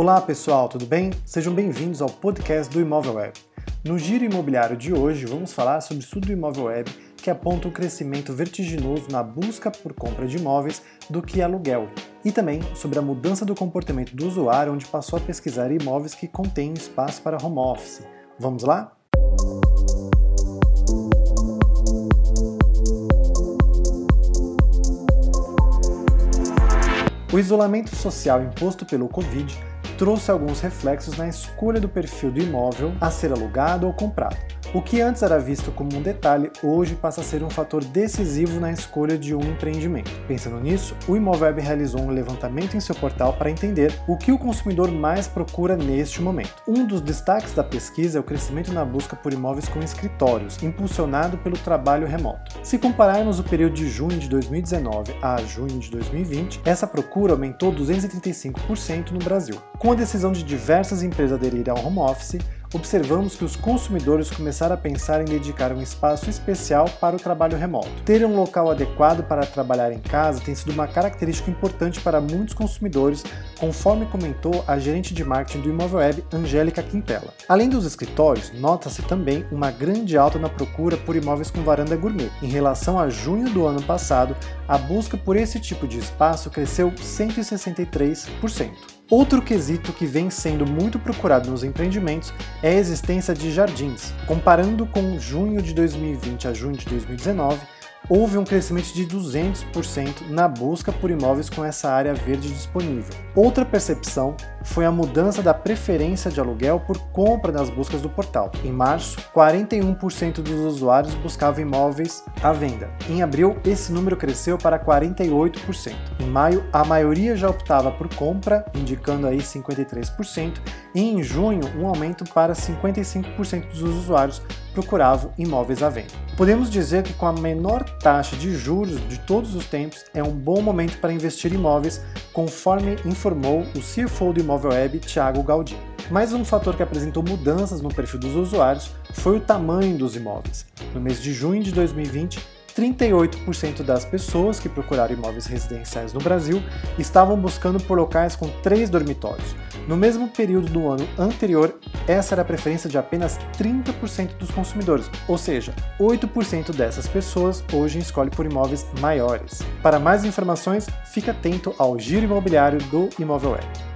Olá pessoal, tudo bem? Sejam bem-vindos ao podcast do Imóvel Web. No giro imobiliário de hoje, vamos falar sobre o estudo do Imóvel Web que aponta um crescimento vertiginoso na busca por compra de imóveis do que aluguel, e também sobre a mudança do comportamento do usuário, onde passou a pesquisar imóveis que contêm espaço para home office. Vamos lá? O isolamento social imposto pelo Covid trouxe alguns reflexos na escolha do perfil do imóvel a ser alugado ou comprado. O que antes era visto como um detalhe, hoje passa a ser um fator decisivo na escolha de um empreendimento. Pensando nisso, o Imoveb realizou um levantamento em seu portal para entender o que o consumidor mais procura neste momento. Um dos destaques da pesquisa é o crescimento na busca por imóveis com escritórios, impulsionado pelo trabalho remoto. Se compararmos o período de junho de 2019 a junho de 2020, essa procura aumentou 235% no Brasil. Com a decisão de diversas empresas aderirem ao home office, observamos que os consumidores começaram a pensar em dedicar um espaço especial para o trabalho remoto. Ter um local adequado para trabalhar em casa tem sido uma característica importante para muitos consumidores, conforme comentou a gerente de marketing do Imóvel Web, Angélica Quintela. Além dos escritórios, nota-se também uma grande alta na procura por imóveis com varanda gourmet. Em relação a junho do ano passado, a busca por esse tipo de espaço cresceu 163%. Outro quesito que vem sendo muito procurado nos empreendimentos é a existência de jardins. Comparando com junho de 2020 a junho de 2019, houve um crescimento de 200% na busca por imóveis com essa área verde disponível. Outra percepção foi a mudança da preferência de aluguel por compra nas buscas do portal. Em março, 41% dos usuários buscavam imóveis à venda. Em abril, esse número cresceu para 48%. Em maio, a maioria já optava por compra, indicando aí 53%, e em junho, um aumento para 55% dos usuários procuravam imóveis à venda. Podemos dizer que com a menor taxa de juros de todos os tempos, é um bom momento para investir em imóveis, conforme informou o CFO do Imóvel Web, Thiago Gaudin. Mais um fator que apresentou mudanças no perfil dos usuários foi o tamanho dos imóveis. No mês de junho de 2020, 38% das pessoas que procuraram imóveis residenciais no Brasil estavam buscando por locais com três dormitórios. No mesmo período do ano anterior, essa era a preferência de apenas 30% dos consumidores, ou seja, 8% dessas pessoas hoje escolhem por imóveis maiores. Para mais informações, fique atento ao giro imobiliário do Imóvel Web.